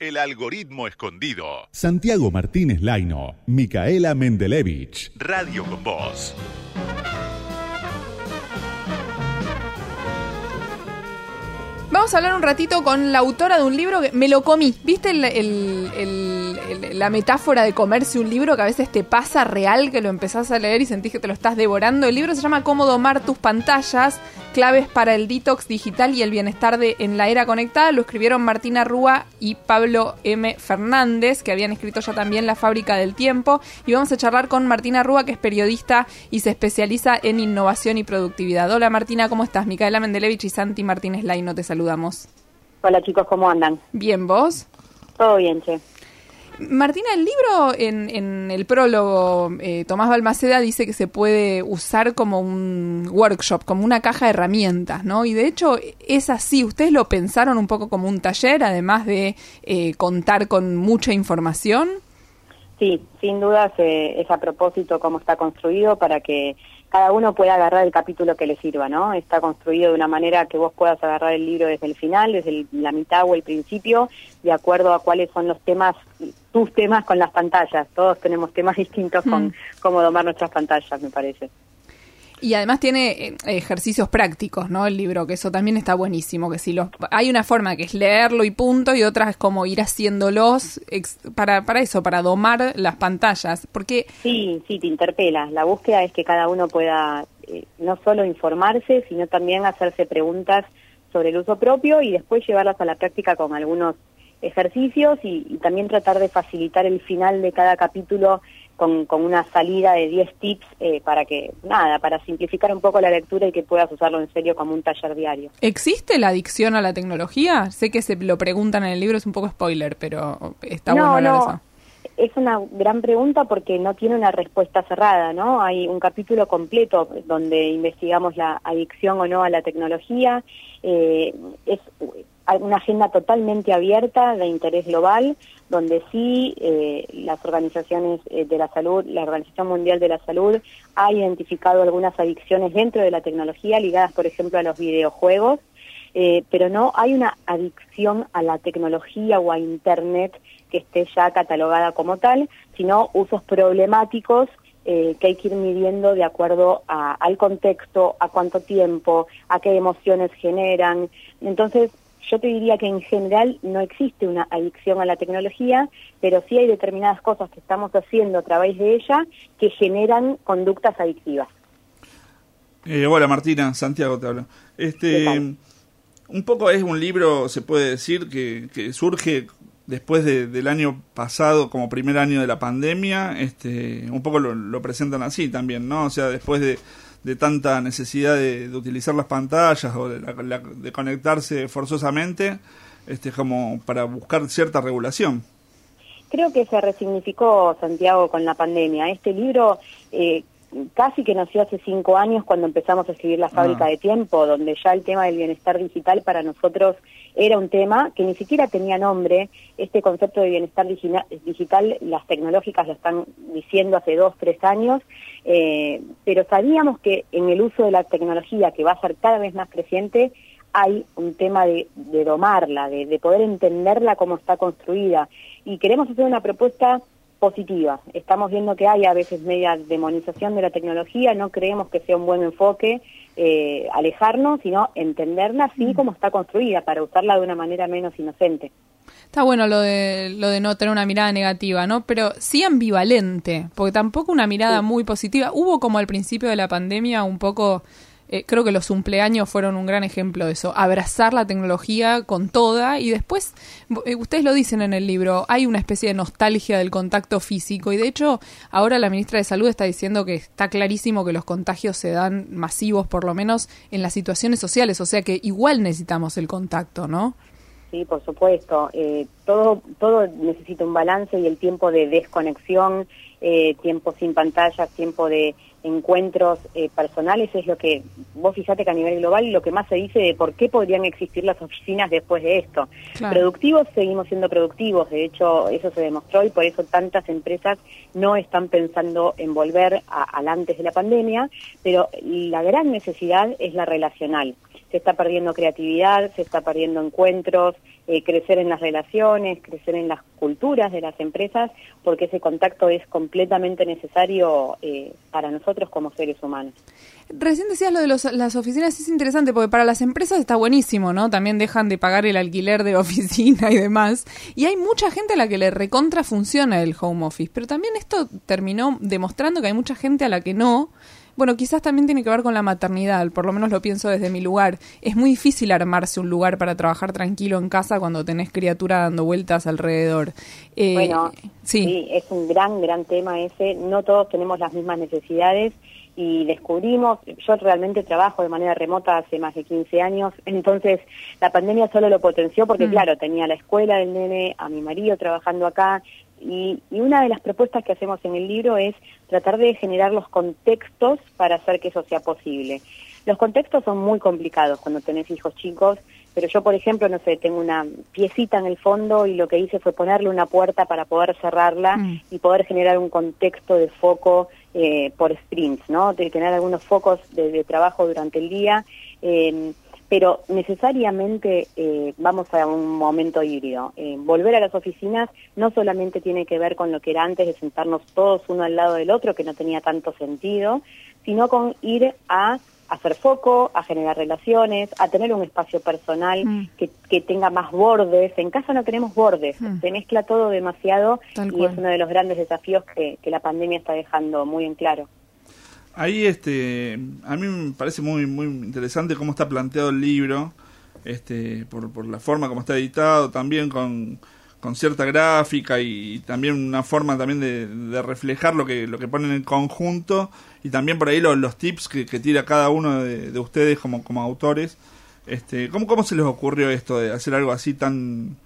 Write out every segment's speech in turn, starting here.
El algoritmo escondido. Santiago Martínez Laino, Micaela Mendelevich. Radio con Voz. Vamos a hablar un ratito con la autora de un libro que me lo comí. ¿Viste la metáfora de comerse un libro que a veces te pasa real, que lo empezás a leer y sentís que te lo estás devorando? El libro se llama Cómo domar tus pantallas, claves para el detox digital y el bienestar de, en la era conectada. Lo escribieron Martina Rúa y Pablo M. Fernández, que habían escrito ya también La fábrica del tiempo. Y vamos a charlar con Martina Rúa, que es periodista y se especializa en innovación y productividad. Hola Martina, ¿cómo estás? Micaela Mendelevich y Santi Martínez Laino te Hola chicos, ¿cómo andan? Bien, ¿vos? Todo bien, che. Martina, el libro en, en el prólogo, eh, Tomás Balmaceda dice que se puede usar como un workshop, como una caja de herramientas, ¿no? Y de hecho es así, ustedes lo pensaron un poco como un taller, además de eh, contar con mucha información. Sí, sin dudas eh, es a propósito cómo está construido para que cada uno pueda agarrar el capítulo que le sirva, ¿no? Está construido de una manera que vos puedas agarrar el libro desde el final, desde el- la mitad o el principio, de acuerdo a cuáles son los temas, tus temas con las pantallas. Todos tenemos temas distintos Mm. con cómo domar nuestras pantallas, me parece. Y además tiene eh, ejercicios prácticos, ¿no? El libro, que eso también está buenísimo, que si los hay una forma que es leerlo y punto y otra es como ir haciéndolos ex- para para eso, para domar las pantallas, porque Sí, sí, te interpela. La búsqueda es que cada uno pueda eh, no solo informarse, sino también hacerse preguntas sobre el uso propio y después llevarlas a la práctica con algunos ejercicios y, y también tratar de facilitar el final de cada capítulo con, con una salida de 10 tips eh, para que, nada, para simplificar un poco la lectura y que puedas usarlo en serio como un taller diario. ¿Existe la adicción a la tecnología? Sé que se lo preguntan en el libro, es un poco spoiler, pero está no, bueno no. eso. Es una gran pregunta porque no tiene una respuesta cerrada, ¿no? Hay un capítulo completo donde investigamos la adicción o no a la tecnología. Eh, es una agenda totalmente abierta de interés global, donde sí eh, las organizaciones eh, de la salud, la Organización Mundial de la Salud, ha identificado algunas adicciones dentro de la tecnología ligadas, por ejemplo, a los videojuegos. Eh, pero no hay una adicción a la tecnología o a Internet que esté ya catalogada como tal, sino usos problemáticos eh, que hay que ir midiendo de acuerdo a- al contexto, a cuánto tiempo, a qué emociones generan. Entonces, yo te diría que en general no existe una adicción a la tecnología, pero sí hay determinadas cosas que estamos haciendo a través de ella que generan conductas adictivas. Eh, hola Martina, Santiago te habla. ¿Qué Este, un poco es un libro, se puede decir, que, que surge después de- del año pasado, como primer año de la pandemia. Este, un poco lo, lo presentan así también, ¿no? O sea, después de, de tanta necesidad de, utilizar las pantallas o de, la- la- de conectarse forzosamente, este, como para buscar cierta regulación. Creo que se resignificó Santiago con la pandemia. Este libro eh, casi que nació hace cinco años cuando empezamos a escribir La fábrica Ah. de tiempo, donde ya el tema del bienestar digital para nosotros era un tema que ni siquiera tenía nombre. Este concepto de bienestar digital, las tecnológicas lo están diciendo hace dos, tres años, eh, pero sabíamos que en el uso de la tecnología, que va a ser cada vez más creciente, hay un tema de, de domarla, de, de poder entenderla como está construida. Y queremos hacer una propuesta positiva. Estamos viendo que hay a veces media demonización de la tecnología, no creemos que sea un buen enfoque eh, alejarnos, sino entenderla así como está construida, para usarla de una manera menos inocente. Está bueno lo de, lo de no tener una mirada negativa, ¿no? Pero sí ambivalente, porque tampoco una mirada Sí. muy positiva. Hubo como al principio de la pandemia un poco, eh, creo que los cumpleaños fueron un gran ejemplo de eso, abrazar la tecnología con toda y después, eh, ustedes lo dicen en el libro, hay una especie de nostalgia del contacto físico y de hecho ahora la ministra de Salud está diciendo que está clarísimo que los contagios se dan masivos por lo menos en las situaciones sociales, o sea que igual necesitamos el contacto, ¿no? Sí, por supuesto. Eh, todo, todo necesita un balance y el tiempo de desconexión, eh, tiempo sin pantallas, tiempo de encuentros eh, personales es lo que, vos fíjate que a nivel global lo que más se dice de por qué podrían existir las oficinas después de esto. Claro. Productivos seguimos siendo productivos, de hecho eso se demostró y por eso tantas empresas no están pensando en volver a, al antes de la pandemia, pero la gran necesidad es la relacional se está perdiendo creatividad, se está perdiendo encuentros, eh, crecer en las relaciones, crecer en las culturas de las empresas, porque ese contacto es completamente necesario eh, para nosotros como seres humanos. Recién decías lo de los, las oficinas, es interesante porque para las empresas está buenísimo, ¿no? También dejan de pagar el alquiler de oficina y demás. Y hay mucha gente a la que le recontra funciona el home office, pero también esto terminó demostrando que hay mucha gente a la que no. Bueno, quizás también tiene que ver con la maternidad, por lo menos lo pienso desde mi lugar. Es muy difícil armarse un lugar para trabajar tranquilo en casa cuando tenés criatura dando vueltas alrededor. Eh, bueno, sí. sí, es un gran, gran tema ese. No todos tenemos las mismas necesidades y descubrimos, yo realmente trabajo de manera remota hace más de 15 años, entonces la pandemia solo lo potenció porque mm. claro, tenía la escuela del nene, a mi marido trabajando acá y, y, una de las propuestas que hacemos en el libro es tratar de generar los contextos para hacer que eso sea posible. Los contextos son muy complicados cuando tenés hijos chicos, pero yo, por ejemplo, no sé, tengo una piecita en el fondo y lo que hice fue ponerle una puerta para poder cerrarla mm. y poder generar un contexto de foco eh, por sprints, ¿no? De tener algunos focos de, trabajo durante el día, eh, pero necesariamente eh, vamos a un momento híbrido. volver a las oficinas no solamente tiene que ver con lo que era antes de sentarnos todos uno al lado del otro, que no tenía tanto sentido, sino con ir a hacer foco, a generar relaciones, a tener un espacio personal mm. que, que, tenga más bordes. En casa no tenemos bordes, mm. se mezcla todo demasiado y es uno de los grandes desafíos que, que, la pandemia está dejando muy en claro. Ahí este, a mí me parece muy, muy interesante cómo está planteado el libro, este, por, por la forma como está editado, también con con cierta gráfica y también una forma también de, reflejar lo que lo que ponen en conjunto y también por ahí los, los tips que, tira cada uno de, ustedes como, como autores. Este ¿cómo, cómo se les ocurrió esto de hacer algo así tan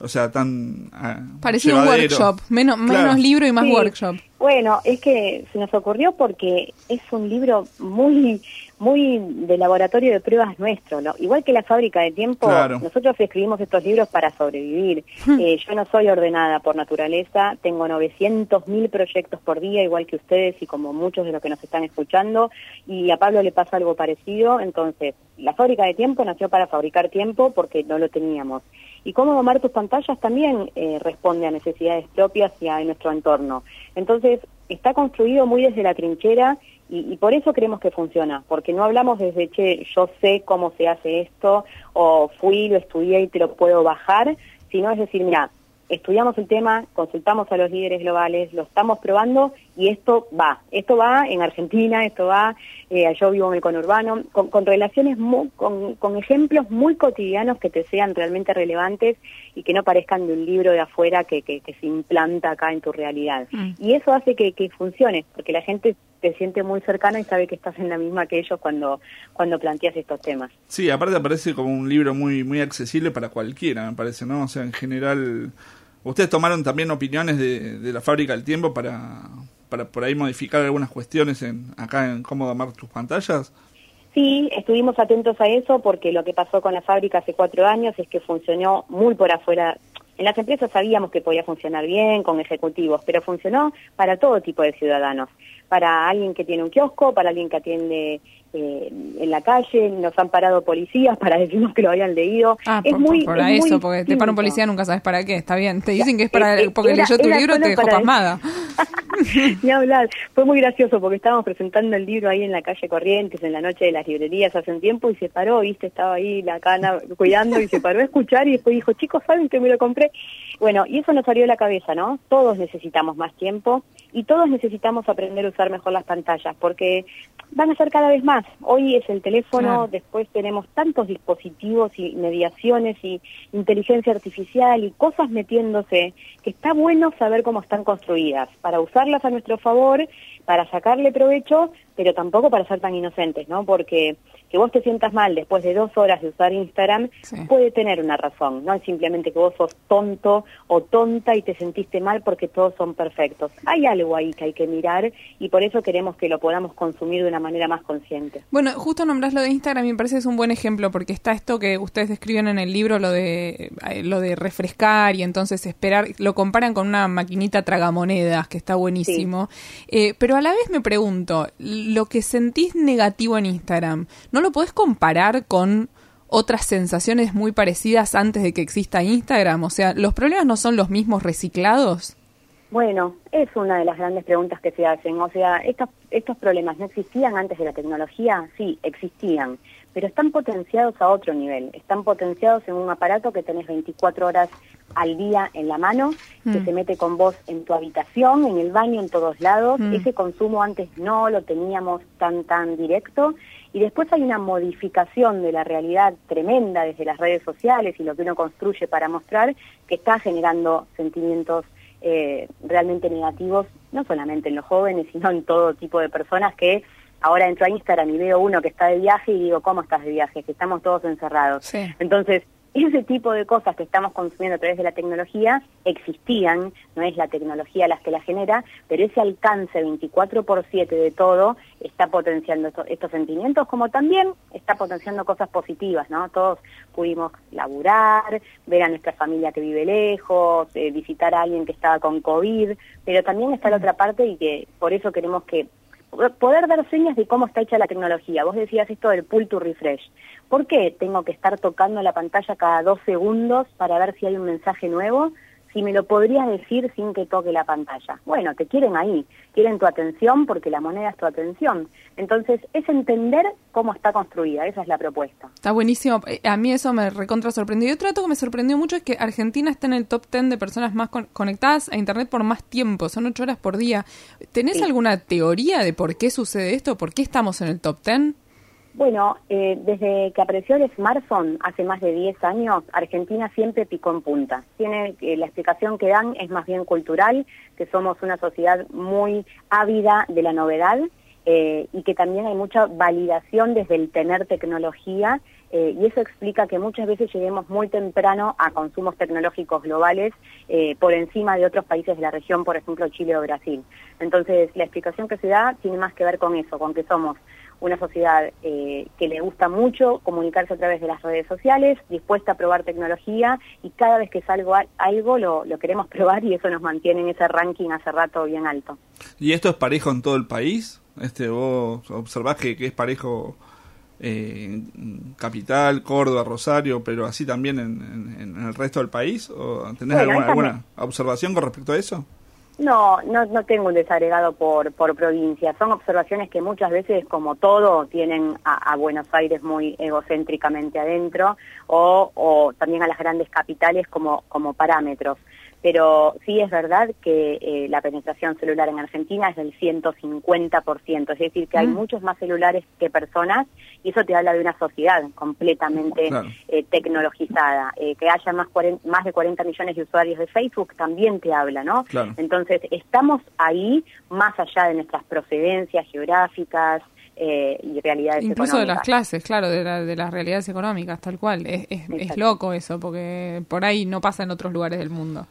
o sea, tan... Ah, Parecía un workshop, menos, menos libro y más workshop. Bueno, es que se nos ocurrió porque es un libro muy muy de laboratorio de pruebas nuestro, ¿no? igual que la fábrica de tiempo, nosotros escribimos estos libros para sobrevivir. Hmm. Eh, yo no soy ordenada por naturaleza, tengo 900 mil proyectos por día, igual que ustedes y como muchos de los que nos están escuchando, y a Pablo le pasa algo parecido, entonces la fábrica de tiempo nació para fabricar tiempo porque no lo teníamos. Y cómo domar tus pantallas también eh, responde a necesidades propias y a nuestro entorno. Entonces, está construido muy desde la trinchera y, por eso creemos que funciona, porque no hablamos desde, che, yo sé cómo se hace esto, o fui, lo estudié y te lo puedo bajar, sino es decir, mira, estudiamos el tema, consultamos a los líderes globales, lo estamos probando y esto va. Esto va en Argentina, esto va, eh, yo vivo en el conurbano, con, con relaciones, con, con, ejemplos muy cotidianos que te sean realmente relevantes y que no parezcan de un libro de afuera que, que, se implanta acá en tu realidad. Mm. Y eso hace que, que funcione, porque la gente te siente muy cercana y sabe que estás en la misma que ellos cuando, cuando planteas estos temas. Sí, aparte aparece como un libro muy, muy accesible para cualquiera, me parece, ¿no? O sea, en general Ustedes tomaron también opiniones de, de la fábrica del tiempo para, para por ahí modificar algunas cuestiones en, acá en cómo domar tus pantallas. Sí, estuvimos atentos a eso porque lo que pasó con la fábrica hace cuatro años es que funcionó muy por afuera. En las empresas sabíamos que podía funcionar bien con ejecutivos, pero funcionó para todo tipo de ciudadanos. Para alguien que tiene un kiosco, para alguien que atiende eh, en la calle, nos han parado policías para decirnos que lo habían leído. Ah, es muy, para eso, porque te para un policía nunca sabes para qué, está bien. Te dicen que es para porque leyó tu libro te dejó pasmada. Ni hablar. Fue muy gracioso porque estábamos presentando el libro ahí en la calle Corrientes, en la noche de las librerías hace un tiempo y se paró, viste, estaba ahí la cana cuidando y se paró a escuchar y después dijo, chicos, ¿saben que me lo compré? Bueno, y eso nos salió de la cabeza, ¿no? Todos necesitamos más tiempo y todos necesitamos aprender a usar mejor las pantallas porque van a ser cada vez más. Hoy es el teléfono, después tenemos tantos dispositivos y mediaciones y inteligencia artificial y cosas metiéndose que está bueno saber cómo están construidas para usarlas a nuestro favor, para sacarle provecho, pero tampoco para ser tan inocentes, ¿no? Porque que vos te sientas mal después de dos horas de usar Instagram puede tener una razón, no es simplemente que vos sos tonto o tonta y te sentiste mal porque todos son perfectos. Hay algo ahí que hay que mirar y por eso queremos que lo podamos consumir de una manera más consciente. Bueno, justo nombrás lo de Instagram y me parece que es un buen ejemplo porque está esto que ustedes describen en el libro, lo de, eh, lo de refrescar y entonces esperar, lo comparan con una maquinita tragamonedas que está buenísimo, eh, pero a la vez me pregunto, lo que sentís negativo en Instagram, ¿no lo podés comparar con otras sensaciones muy parecidas antes de que exista Instagram? O sea, ¿los problemas no son los mismos reciclados? Bueno, es una de las grandes preguntas que se hacen. O sea, estos, estos problemas no existían antes de la tecnología, sí, existían, pero están potenciados a otro nivel. Están potenciados en un aparato que tenés 24 horas al día en la mano, que Mm. se mete con vos en tu habitación, en el baño, en todos lados. Mm. Ese consumo antes no lo teníamos tan tan directo y después hay una modificación de la realidad tremenda desde las redes sociales y lo que uno construye para mostrar que está generando sentimientos eh, realmente negativos, no solamente en los jóvenes, sino en todo tipo de personas que ahora entro a Instagram y veo uno que está de viaje y digo, ¿cómo estás de viaje? Que estamos todos encerrados. Sí. Entonces, ese tipo de cosas que estamos consumiendo a través de la tecnología existían, no es la tecnología las que la genera, pero ese alcance 24 por 7 de todo está potenciando esto- estos sentimientos, como también está potenciando cosas positivas, ¿no? Todos pudimos laburar, ver a nuestra familia que vive lejos, eh, visitar a alguien que estaba con COVID, pero también está la otra parte y que por eso queremos que poder dar señas de cómo está hecha la tecnología. Vos decías esto del pull to refresh. ¿Por qué tengo que estar tocando la pantalla cada dos segundos para ver si hay un mensaje nuevo? Si me lo podrías decir sin que toque la pantalla. Bueno, te quieren ahí, quieren tu atención porque la moneda es tu atención. Entonces, es entender cómo está construida, esa es la propuesta. Está buenísimo. Eh, A mí eso me recontra sorprendió. Y otro dato que me sorprendió mucho es que Argentina está en el top 10 de personas más con- conectadas a Internet por más tiempo. Son ocho horas por día. ¿Tenés Sí. alguna teoría de por qué sucede esto? ¿Por qué estamos en el top 10? Bueno, eh, desde que apareció el smartphone hace más de 10 años, Argentina siempre picó en punta. Tiene eh, la explicación que dan es más bien cultural, que somos una sociedad muy ávida de la novedad eh, y que también hay mucha validación desde el tener tecnología eh, y eso explica que muchas veces lleguemos muy temprano a consumos tecnológicos globales eh, por encima de otros países de la región, por ejemplo Chile o Brasil. Entonces, la explicación que se da tiene más que ver con eso, con que somos una sociedad eh, que le gusta mucho comunicarse a través de las redes sociales, dispuesta a probar tecnología y cada vez que salgo a- algo lo, lo queremos probar y eso nos mantiene en ese ranking hace rato bien alto. ¿Y esto es parejo en todo el país? Este, ¿Vos observás que, que es parejo eh, Capital, Córdoba, Rosario, pero así también en, en- en el resto del país? ¿O ¿Tenés Bueno, alguna, alguna observación con respecto a eso? No, no, no tengo un desagregado por, por provincia. Son observaciones que muchas veces, como todo, tienen a, a Buenos Aires muy egocéntricamente adentro o, o también a las grandes capitales como, como parámetros. Pero sí es verdad que eh, la penetración celular en Argentina es del 150%, es decir, que hay Mm. muchos más celulares que personas y eso te habla de una sociedad completamente Claro. eh, tecnologizada. Eh, que haya más, más de 40 millones de usuarios de Facebook también te habla, ¿no? Claro. Entonces, estamos ahí más allá de nuestras procedencias geográficas eh, y realidades Incluso de las clases, claro, de, la- de las realidades económicas, tal cual. Es, es, es loco eso, porque por ahí no pasa en otros lugares del mundo.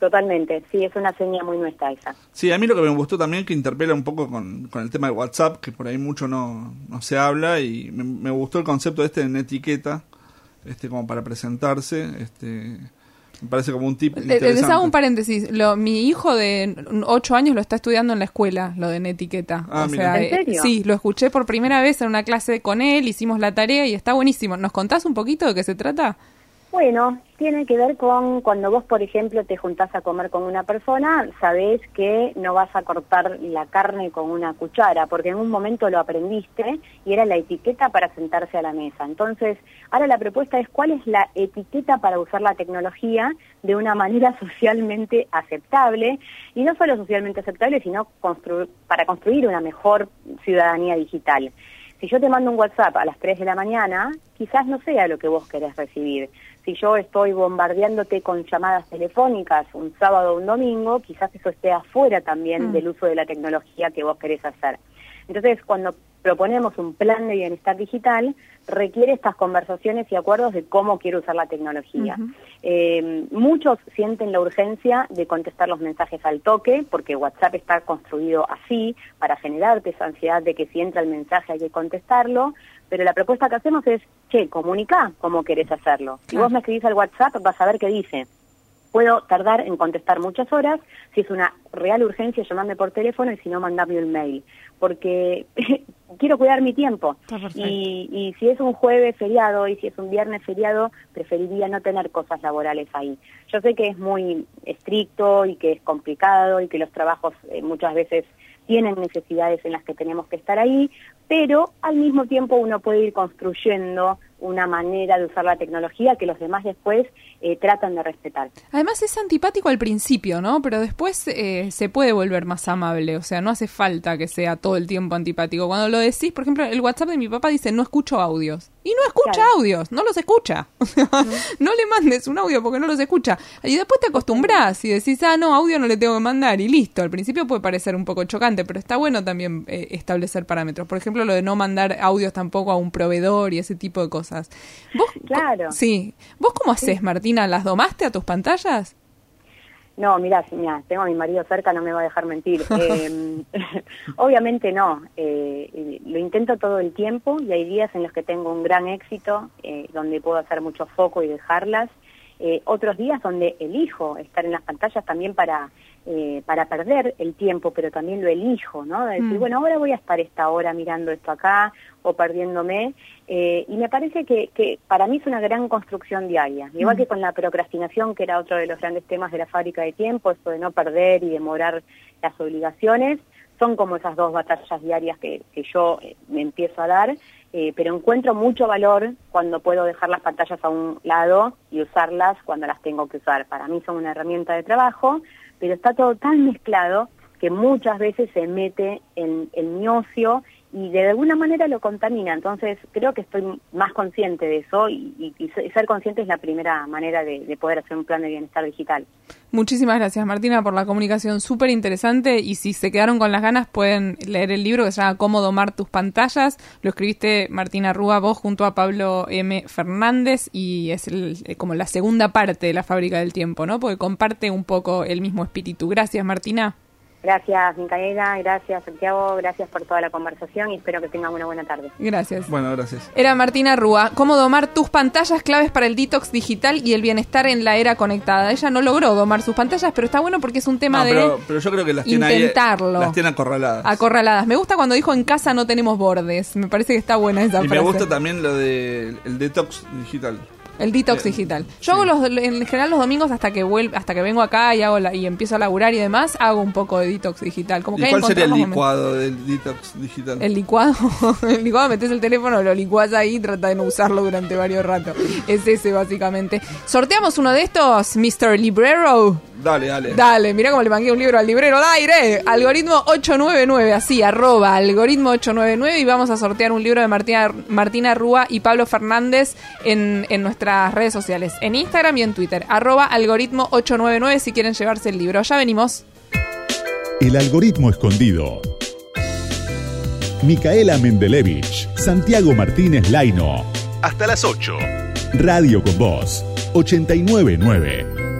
Totalmente, sí, es una seña muy nuestra esa. Sí, a mí lo que me gustó también que interpela un poco con, con el tema de WhatsApp, que por ahí mucho no, no se habla, y me, me gustó el concepto este de una etiqueta, este como para presentarse, este me parece como un tip Le- Les interesante. hago un paréntesis. Lo, mi hijo de 8 años lo está estudiando en la escuela, lo de netiqueta. Ah, o mira. sea, ¿En eh, serio? sí, lo escuché por primera vez en una clase con él, hicimos la tarea y está buenísimo. ¿Nos contás un poquito de qué se trata? Bueno, tiene que ver con cuando vos, por ejemplo, te juntás a comer con una persona, sabés que no vas a cortar la carne con una cuchara, porque en un momento lo aprendiste y era la etiqueta para sentarse a la mesa. Entonces, ahora la propuesta es cuál es la etiqueta para usar la tecnología de una manera socialmente aceptable, y no solo socialmente aceptable, sino para construir una mejor ciudadanía digital. Si yo te mando un WhatsApp a las 3 de la mañana, quizás no sea lo que vos querés recibir. Si yo estoy bombardeándote con llamadas telefónicas un sábado o un domingo, quizás eso esté afuera también Mm. del uso de la tecnología que vos querés hacer. Entonces, cuando proponemos un plan de bienestar digital, requiere estas conversaciones y acuerdos de cómo quiero usar la tecnología. Eh, muchos sienten la urgencia de contestar los mensajes al toque, porque WhatsApp está construido así, para generarte esa ansiedad de que si entra el mensaje hay que contestarlo, pero la propuesta que hacemos es, che, comunica cómo querés hacerlo. Si vos me escribís al WhatsApp, vas a ver qué dice. Puedo tardar en contestar muchas horas, si es una real urgencia, llamarme por teléfono y si no, mandarme un mail. Porque quiero cuidar mi tiempo. Y, y si es un jueves feriado y si es un viernes feriado, preferiría no tener cosas laborales ahí. Yo sé que es muy estricto y que es complicado y que los trabajos eh, muchas veces tienen necesidades en las que tenemos que estar ahí, pero al mismo tiempo uno puede ir construyendo una manera de usar la tecnología que los demás después eh, tratan de respetar. Además es antipático al principio, ¿no? Pero después eh, se puede volver más amable, o sea, no hace falta que sea todo el tiempo antipático. Cuando lo decís, por ejemplo, el WhatsApp de mi papá dice no escucho audios. Y no escucha Claro. audios, no los escucha. No le mandes un audio porque no los escucha. Y después te acostumbras y decís, ah, no, audio no le tengo que mandar y listo. Al principio puede parecer un poco chocante, pero está bueno también eh, establecer parámetros. Por ejemplo, lo de no mandar audios tampoco a un proveedor y ese tipo de cosas. ¿Vos, Claro. Sí. ¿Vos cómo haces, Martina? ¿Las domaste a tus pantallas? No, mira, mira, tengo a mi marido cerca, no me va a dejar mentir. Eh, obviamente no, eh, eh, lo intento todo el tiempo y hay días en los que tengo un gran éxito, eh, donde puedo hacer mucho foco y dejarlas. Eh, otros días donde elijo estar en las pantallas también para, eh, para perder el tiempo, pero también lo elijo, ¿no? De decir, Mm. bueno, ahora voy a estar esta hora mirando esto acá o perdiéndome. Eh, y me parece que, que para mí es una gran construcción diaria. Igual Mm. que con la procrastinación, que era otro de los grandes temas de la fábrica de tiempo, esto de no perder y demorar las obligaciones, son como esas dos batallas diarias que, que yo eh, me empiezo a dar, eh, pero encuentro mucho valor cuando puedo dejar las pantallas a un lado y usarlas cuando las tengo que usar. Para mí son una herramienta de trabajo, pero está todo tan mezclado que muchas veces se mete en, en mi ocio y de alguna manera lo contamina. Entonces creo que estoy más consciente de eso y, y- ser consciente es la primera manera de, de poder hacer un plan de bienestar digital. Muchísimas gracias, Martina, por la comunicación súper interesante. Y si se quedaron con las ganas, pueden leer el libro que se llama Cómo domar tus pantallas. Lo escribiste Martina Rúa, vos junto a Pablo M. Fernández. Y es el- eh, como la segunda parte de la fábrica del tiempo, ¿no? Porque comparte un poco el mismo espíritu. Gracias, Martina. Gracias, Micaela, gracias, Santiago, gracias por toda la conversación y espero que tengan una buena tarde. Gracias. Bueno, gracias. Era Martina Rúa. Cómo domar tus pantallas claves para el detox digital y el bienestar en la era conectada. Ella no logró domar sus pantallas, pero está bueno porque es un tema No, de pero, pero yo creo que las tiene ahí. intentarlo. Las tiene acorraladas. acorraladas. Me gusta cuando dijo en casa no tenemos bordes. Me parece que está buena esa y frase. me gusta también lo de el detox digital. El detox Eh, digital. Yo sí. hago los, en general los domingos hasta que vuelvo, hasta que vengo acá y hago la- y empiezo a laburar y demás, hago un poco de detox digital. Como ¿Y que cuál sería el licuado del detox digital? El licuado, el licuado metes el teléfono, lo licuás ahí y trata de no usarlo durante varios ratos. Es ese básicamente. Sorteamos uno de estos, Mr. Librero. Dale, dale. Dale, mira cómo le mangué un libro al librero al aire. Algoritmo 899, así, arroba, algoritmo 899 y vamos a sortear un libro de Martina, Martina Rúa y Pablo Fernández en, en nuestras redes sociales, en Instagram y en Twitter, arroba algoritmo 899 si quieren llevarse el libro. Ya venimos. El algoritmo escondido. Micaela Mendelevich, Santiago Martínez Laino. Hasta las 8. Radio con Voz 899.